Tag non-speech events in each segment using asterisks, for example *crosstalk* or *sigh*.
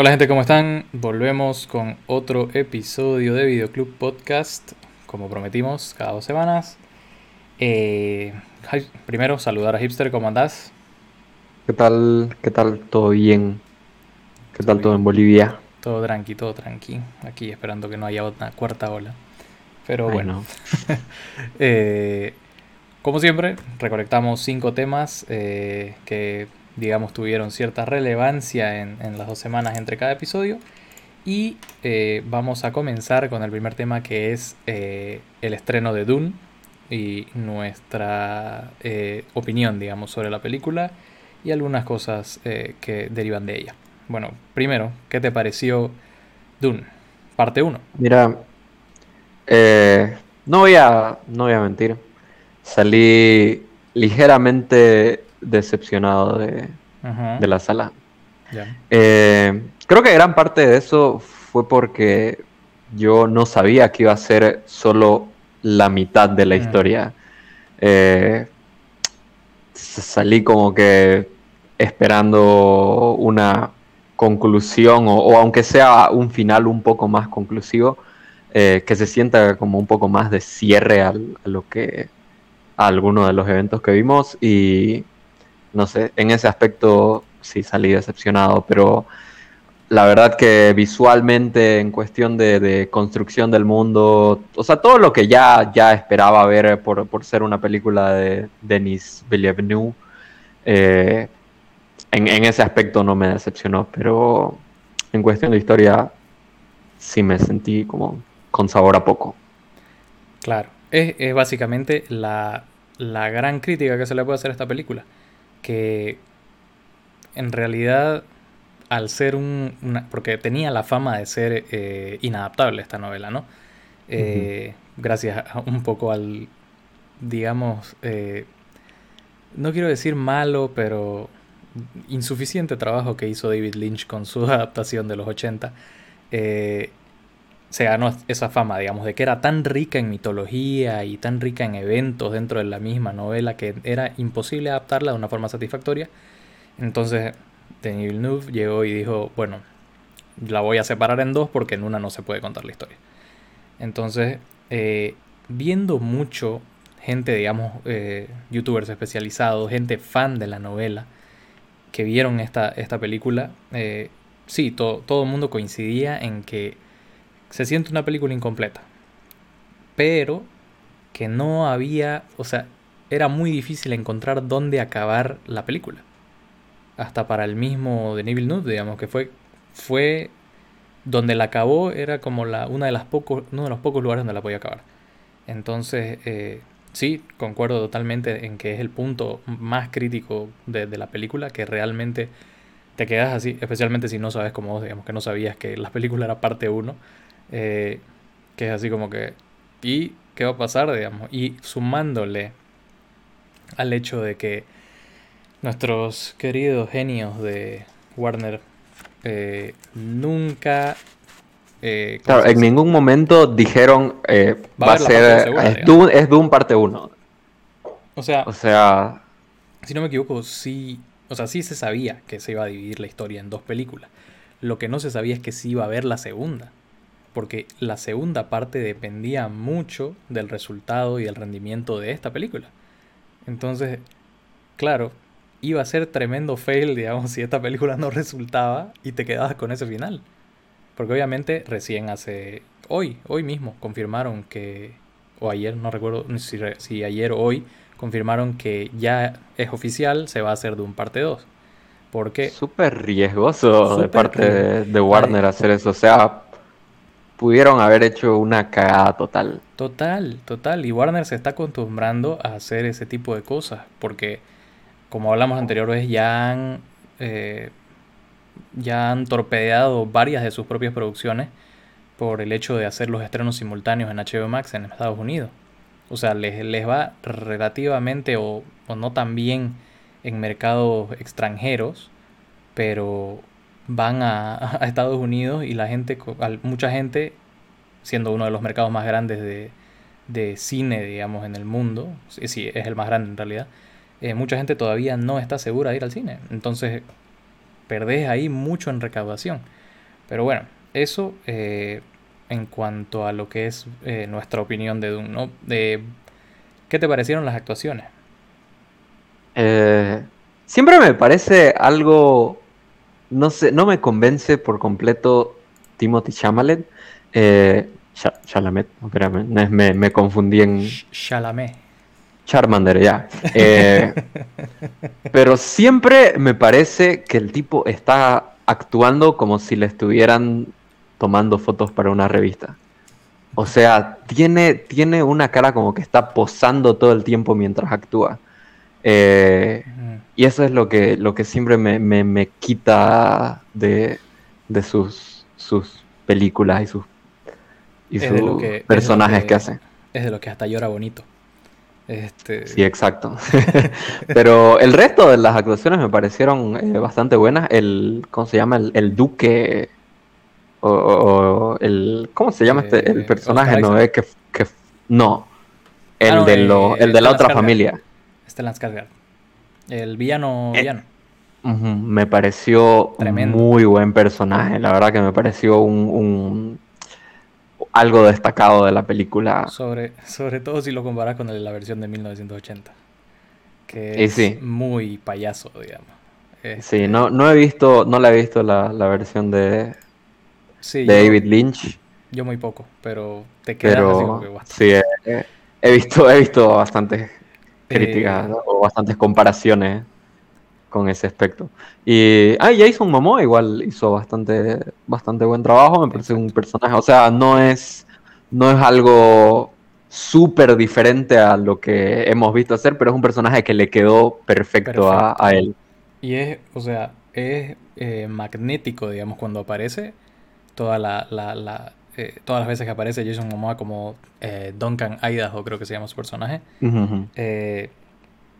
Hola gente, ¿cómo están? Volvemos con otro episodio de Videoclub Podcast, como prometimos, cada dos semanas. Eh, primero, saludar a Hipster, ¿cómo andás? ¿Qué tal? ¿Qué tal? ¿Todo bien? ¿Qué tal todo en Bolivia? Todo tranqui, todo tranqui. Aquí esperando que no haya una cuarta ola. Pero bueno. *laughs* Eh, como siempre, recolectamos cinco temas eh, que digamos, tuvieron cierta relevancia en, las dos semanas entre cada episodio. Y eh, vamos a comenzar con el primer tema que es eh, el estreno de Dune y nuestra eh, opinión, digamos, sobre la película y algunas cosas que derivan de ella. Bueno, primero, ¿qué te pareció Dune? Parte 1. Mira, no, voy a, no voy a mentir. Salí ligeramente decepcionado de, la sala. Eh, creo que gran parte de eso fue porque yo no sabía que iba a ser solo la mitad de la mm. historia. Eh, salí como que esperando una conclusión o, aunque sea un final un poco más conclusivo, eh, que se sienta como un poco más de cierre a lo que a alguno de los eventos que vimos y no sé, en ese aspecto sí salí decepcionado, pero la verdad que visualmente en cuestión de, construcción del mundo, o sea, todo lo que ya, ya esperaba ver por, ser una película de Denis Villeneuve, eh, en, ese aspecto no me decepcionó, pero en cuestión de historia sí me sentí como con sabor a poco. Claro, es, básicamente la, la gran crítica que se le puede hacer a esta película que en realidad al ser un... porque tenía la fama de ser eh, inadaptable esta novela, ¿no? Eh, gracias un poco al, digamos, eh, no quiero decir malo, pero insuficiente trabajo que hizo David Lynch con su *laughs* adaptación de los 80. Se ganó esa fama, digamos, de que era tan rica en mitología y tan rica en eventos dentro de la misma novela que era imposible adaptarla de una forma satisfactoria. Entonces, Denis Villeneuve llegó y dijo, bueno, la voy a separar en dos porque en una no se puede contar la historia. Entonces, eh, viendo mucho gente, digamos, eh, youtubers especializados, gente fan de la novela, que vieron esta, esta película, eh, sí, todo el mundo coincidía en que se siente una película incompleta. Pero que no había, o sea, era muy difícil encontrar dónde acabar la película. Hasta para el mismo de Neville Nude, digamos, que fue, fue donde la acabó, era como la, una de las pocos, uno de los pocos lugares donde la podía acabar. Entonces, eh, sí, concuerdo totalmente en que es el punto más crítico de, la película, que realmente te quedas así, especialmente si no sabes como vos, digamos, que no sabías que la película era parte 1 eh, que es así como que, ¿y qué va a pasar? Digamos, y sumándole al hecho de que nuestros queridos genios de Warner eh, nunca... Eh, claro, en ningún momento dijeron va, a ser... es, Doom, es, Doom, parte 1. O sea... O sea... Si no me equivoco, sí... O sea, sí se sabía que se iba a dividir la historia en dos películas. Lo que no se sabía es que sí iba a haber la segunda porque la segunda parte dependía mucho del resultado y el rendimiento de esta película. Entonces, claro, iba a ser tremendo fail, digamos, *laughs* si esta película no resultaba y te quedabas con ese final. Porque obviamente recién hace, hoy, hoy mismo, confirmaron que, o ayer, no recuerdo si, si ayer o hoy, confirmaron que ya es oficial, se va a hacer de un parte 2. Porque... Súper riesgoso de parte de, Warner hacer eso. O sea, pudieron haber hecho una cagada total. Total, total. Y Warner se está acostumbrando a hacer ese tipo de cosas. Porque, como hablamos anteriormente, ya han, eh, ya han torpedeado varias de sus propias producciones por el hecho de hacer los estrenos simultáneos en HBO Max en Estados Unidos. O sea, les, les va relativamente o, o no tan bien en mercados extranjeros, pero van *laughs* a, Estados Unidos y la gente, mucha gente, siendo uno de los mercados más grandes de, de cine, digamos, en el mundo, sí, es el más grande en realidad, eh, mucha gente todavía no está segura de ir al cine. Entonces, perdés ahí mucho en recaudación. Pero bueno, eso eh, en cuanto a lo que es eh, nuestra opinión de Dune, ¿no? De, ¿Qué te parecieron las actuaciones? Siempre me parece algo, no sé, no me convence por completo Timothy Chalamet. Eh, Chalamet, espérame, me, me, confundí en... Chalamet. Charmander, ya. Eh, *laughs* pero siempre me parece que el tipo está actuando como si le estuvieran tomando fotos para una revista. O sea, tiene, tiene una cara como que está posando todo el tiempo mientras actúa. Eh, y eso es lo que, lo que siempre me, quita de, sus, sus películas y sus, y sus personajes que, hace. Es de lo que hasta llora bonito. Este... Sí, exacto. *laughs* Pero el resto de las actuaciones me parecieron eh, bastante buenas. El, ¿cómo se llama? El, duque o, el ¿cómo se llama este el eh, personaje no que, que no el ah, de lo, el de la otra familia Stellan Skarsgård el villano eh, villano me pareció un muy buen personaje la verdad que me pareció un algo destacado de la película. Sobre, sobre todo si lo comparas con la versión de 1980. Que es muy payaso, digamos. Sí, no, no he visto, no la he visto la, versión de, David Lynch. Yo muy poco, pero te queda pero, Sí, he, visto, he visto bastantes críticas eh, o bastantes comparaciones con ese aspecto. Y ah, Jason Momoa igual hizo bastante, bastante buen trabajo, me parece un personaje, o sea, no es, no es algo súper diferente a lo que hemos visto hacer, pero es un personaje que le quedó perfecto, A, él. Y es, o sea, es eh, magnético, digamos, cuando aparece, toda la, la, eh, todas las veces que aparece Jason Momoa como eh, Duncan Idaho, creo que se llama su personaje.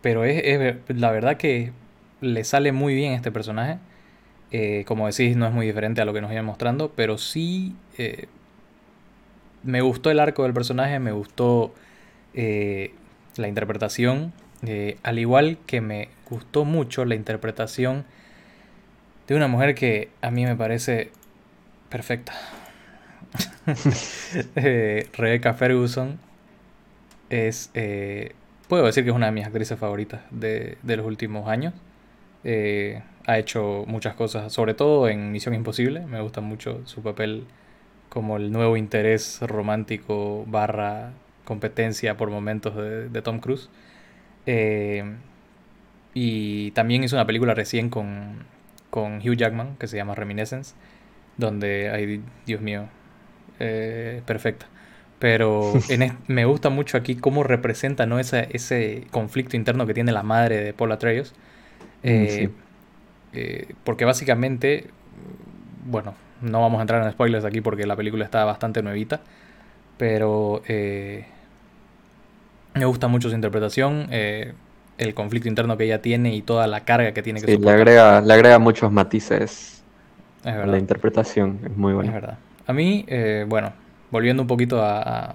pero es, es, la verdad que le sale muy bien este personaje. Eh, como decís, no es muy diferente a lo que nos iban mostrando, pero sí eh, me gustó el arco del personaje, me gustó eh, la interpretación, al igual que me gustó mucho la interpretación de una mujer que a mí me parece perfecta. *laughs* Rebecca Ferguson es, puedo decir que es una de mis actrices favoritas de los últimos años. Eh, ha hecho muchas cosas, sobre todo en Misión Imposible. Me gusta mucho su papel como el nuevo interés romántico barra competencia por momentos de, Tom Cruise. Eh, y también hizo una película recién con, con Hugh Jackman que se llama Reminiscence, donde, ay Dios mío, eh, perfecta. Pero me gusta mucho aquí cómo representa ¿no? ese, ese conflicto interno que tiene la madre de Paul Atreides Mm, eh, eh, porque básicamente, bueno, no vamos a entrar en spoilers aquí porque la película está bastante nuevita, pero eh, me gusta mucho su interpretación, el conflicto interno que ella tiene y toda la carga que tiene que sí, le agrega, le agrega muchos matices a la interpretación, es muy buena. Es verdad. A mí, bueno, volviendo un poquito a,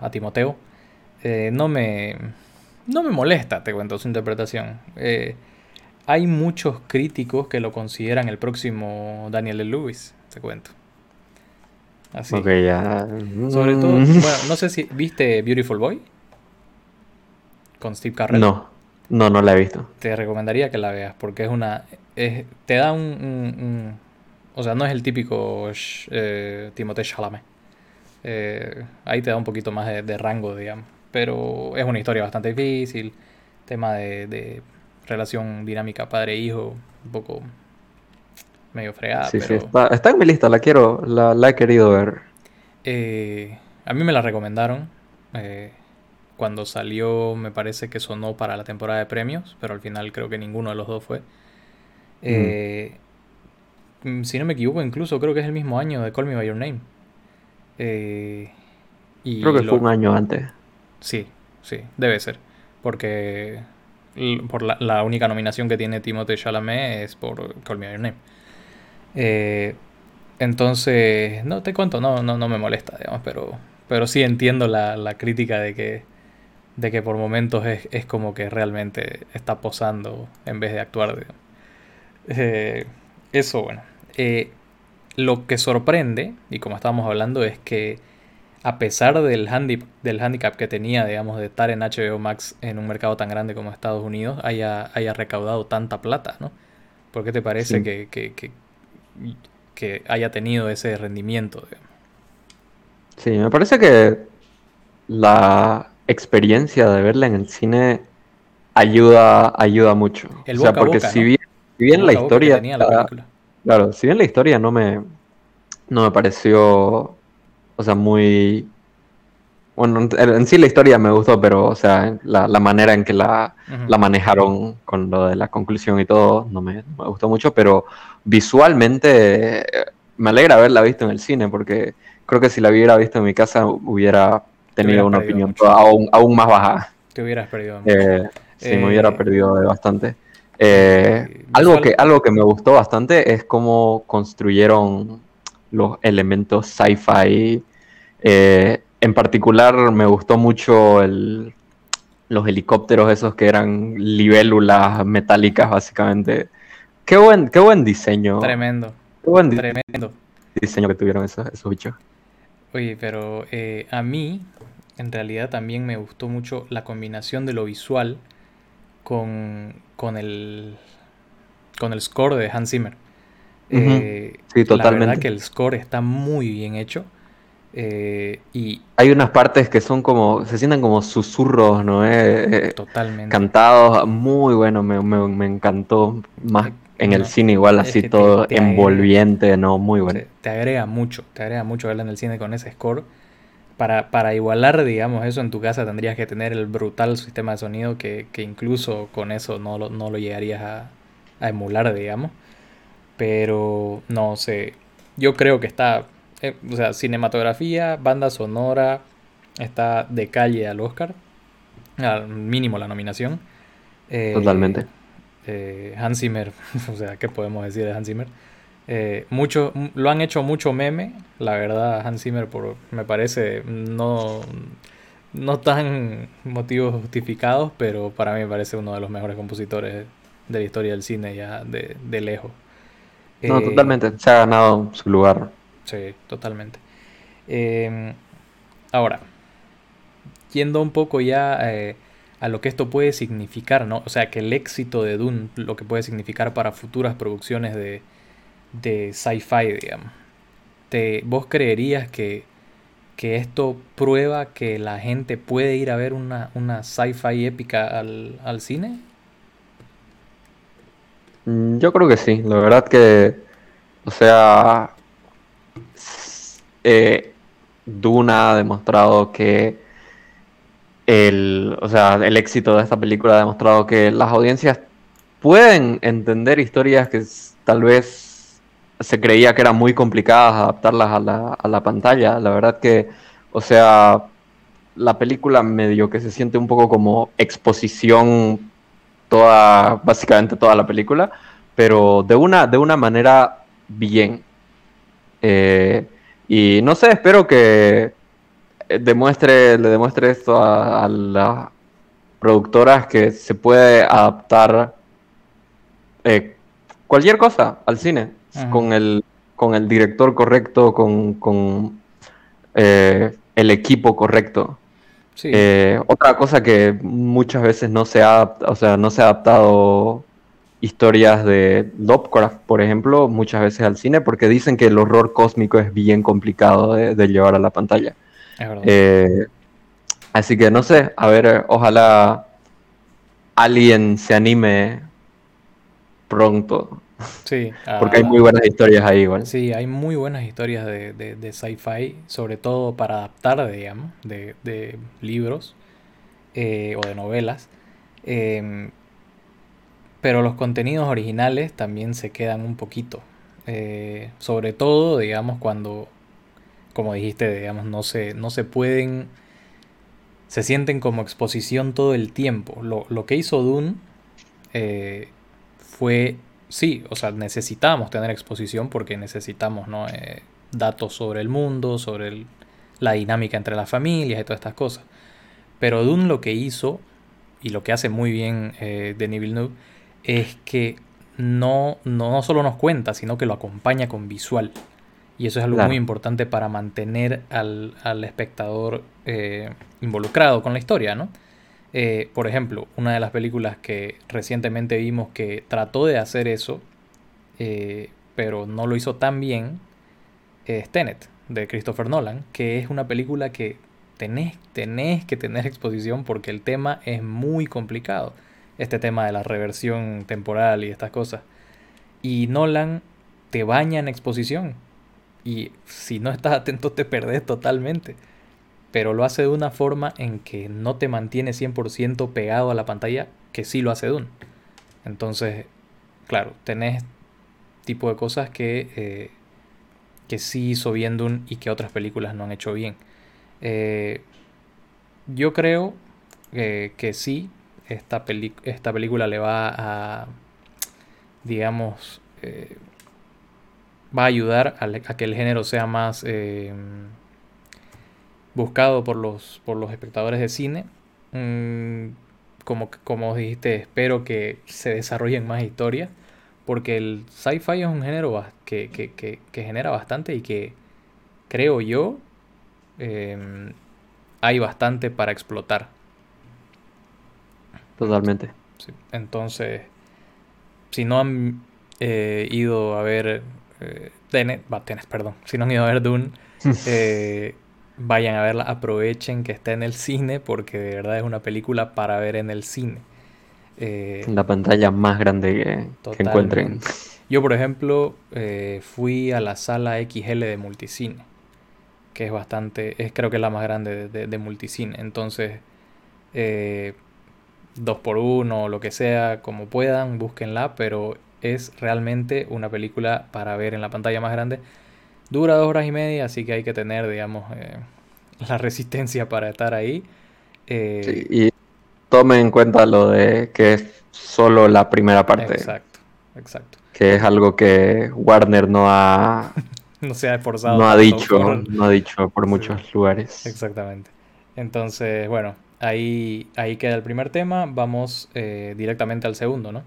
a Timoteo, no me... No me molesta, te cuento, su interpretación. Eh, hay muchos críticos que lo consideran el próximo Daniel de Lewis, te cuento. Así. Ok, ya. Sobre todo, mm. *laughs* bueno, no sé si viste Beautiful Boy con Steve Carell. No, no, no la he visto. Te recomendaría que la veas porque es una, te da un, o sea, no es el típico eh, Timothée Chalamet. Eh, ahí te da un poquito más de, rango, digamos. Pero es una historia bastante difícil, tema de relación dinámica padre-hijo, un poco medio fregada. Sí, sí, está, en mi lista, la quiero, la, he querido ver. Eh, a mí me la recomendaron. Eh, cuando salió me parece que sonó para la temporada de premios, pero al final creo que ninguno de los dos fue. Eh, mm, si no me equivoco, incluso creo que es el mismo año de Call Me By Your Name. y creo que fue un año antes. Sí, sí, debe ser. Porque por la, única nominación que tiene Timothée Chalamet es por Call Me Your Name. Eh, entonces, no te cuento, no, no, no me molesta, digamos, pero, pero sí entiendo la, crítica de que, de que por momentos es, como que realmente está posando en vez de actuar. Eh, eso, bueno. Eh, lo que sorprende, y como estábamos hablando, es que a pesar del, del handicap que tenía, digamos, de estar en HBO Max en un mercado tan grande como Estados Unidos, haya, haya recaudado tanta plata, ¿no? ¿Por qué te parece que, que, haya tenido ese rendimiento? Sí, me parece que la experiencia de verla en el cine ayuda, ayuda mucho. o sea, porque si, bien, si bien la historia... claro, si bien la historia no me, no me pareció o sea, muy... Bueno, en sí la historia me gustó, pero, o sea, la, manera en que la, manejaron con lo de la conclusión y todo, no me, gustó mucho, pero visualmente eh, me alegra haberla visto en el cine, porque creo que si la hubiera visto en mi casa hubiera tenido una opinión aún, aún, más baja. Te hubieras perdido. Eh, sí, me hubiera eh, perdido bastante. Algo, que, algo que me gustó bastante es cómo construyeron los elementos sci-fi. Eh, en particular me gustó mucho los helicópteros esos que eran libélulas metálicas básicamente. Qué buen, qué buen diseño. Tremendo. Qué buen Tremendo. diseño que tuvieron esos, esos bichos. Oye, pero eh, a mí en realidad también me gustó mucho la combinación de lo visual con, con el con el score de Hans Zimmer. Eh, sí, totalmente. La verdad que el score está muy bien hecho. Eh, y hay unas partes que son como, se sienten como susurros, ¿no? Eh, totalmente. Cantados, muy bueno, me, encantó. Más en el cine igual, así todo envolviente, ¿no? Muy bueno. Te, agrega mucho, te agrega mucho verla en el cine con ese score. Para, para, igualar, digamos, eso en tu casa tendrías que tener el brutal sistema de sonido que, incluso con eso no lo, no lo llegarías a, a emular, digamos. Pero no sé. Yo creo que está. Eh, o sea, cinematografía, banda sonora. Está de calle al Oscar. Al mínimo la nominación. Eh, Totalmente. Eh, Hans Zimmer. *laughs* o sea, ¿qué podemos decir de Hans Zimmer? Mucho, lo han hecho mucho meme. La verdad, Hans Zimmer, por, me parece. No. No tan motivos justificados, pero para mí me parece uno de los mejores compositores de la historia del cine ya de, de lejos. No, eh, totalmente. Se ha ganado su lugar. Sí, totalmente. Em, ahora, yendo un poco ya eh, a lo que esto puede significar, ¿no? O sea, que el éxito de Dune, lo que puede significar para futuras producciones de, de sci-fi, digamos. Te, ¿Vos creerías que, que, esto prueba que la gente puede ir a ver una, una sci-fi épica al, al cine? Mm, yo creo que sí, la verdad que, o sea, eh, Duna ha demostrado que el, o sea, el éxito de esta película ha demostrado que las audiencias pueden entender historias que tal vez se creía que eran muy complicadas adaptarlas a la, a la pantalla. La verdad que, o sea, la película medio que se siente un poco como exposición toda, básicamente toda la película, pero de una, de una manera bien. Eh, y no sé, espero que demuestre, le demuestre esto a, las productoras que se puede adaptar eh, cualquier cosa al cine con el con el director correcto, con, con eh, el equipo correcto. Eh, otra cosa que muchas veces no se ha, o sea, no se ha adaptado historias de Lovecraft, por ejemplo, muchas veces al cine, porque dicen que el horror cósmico es bien complicado de, llevar a la pantalla. Eh, así que no sé, a ver, ojalá alguien se anime pronto Sí. Porque hay muy buenas historias ahí, igual. Sí, hay muy buenas historias de, de, sci-fi, sobre todo para adaptar, digamos, de, de libros eh, o de novelas. Em, pero los contenidos originales también se quedan un poquito. Eh, sobre todo, digamos, cuando, como dijiste, digamos, no se, no se pueden... Se sienten como exposición todo el tiempo. Lo, lo que hizo Dune eh, fue sí, o sea, necesitamos tener exposición porque necesitamos ¿no? Eh, datos sobre el mundo, sobre la dinámica entre las familias y todas estas cosas. Pero Dune lo que hizo, y lo que hace muy bien eh, Denis Villeneuve, es que no, no, solo nos cuenta, sino que lo acompaña con visual. Y eso es algo muy importante para mantener al, espectador eh, involucrado con la historia, ¿no? Eh, por ejemplo, una de las películas que recientemente vimos que trató de hacer eso, eh, pero no lo hizo tan bien, es Tenet, de Christopher Nolan, que es una película que tenés, tenés que tener *laughs* exposición porque el tema es muy complicado. Este tema de la reversión temporal y estas cosas. Y Nolan te baña en exposición. Y si no estás atento te perdés totalmente. Pero lo hace de una forma en que no te mantiene 100% pegado a la pantalla, que sí lo hace Dune. Entonces, claro, tenés tipo de cosas que, eh, que sí hizo bien Dune y que otras películas no han hecho bien. Eh, yo creo eh, que sí, esta, esta película le va a, digamos, va a ayudar a, que el género sea más buscado por los, por los espectadores de cine. Mm, como, como dijiste, espero que se desarrollen más historias. Porque el sci-fi es un género que, genera bastante y que creo yo em, hay bastante para explotar. Totalmente. Entonces, si no han eh, ido a ver eh, Tenet, perdón, si no han ido a ver Dune, *laughs* eh, vayan a verla, aprovechen que está en el cine porque de verdad es una película para ver en el cine. Eh, la pantalla más grande que, encuentren. Yo, por ejemplo, eh, fui a la sala XL de multicine, que es bastante, es creo que es la más grande de, de, multicine. Entonces, dos por uno lo que sea, como puedan, búsquenla, pero es realmente una película para ver en la pantalla más grande. Dura dos horas y media, así que hay que tener, digamos, eh, *laughs* la resistencia para estar ahí. Eh, y tomen en cuenta lo de que es solo la primera parte. Exacto, exacto. Que es algo que Warner no ha... *laughs* no se ha esforzado. No ha dicho, no ha dicho por muchos lugares. Exactamente. Entonces, bueno, ahí, ahí queda el primer tema. Vamos eh, directamente al segundo, ¿no?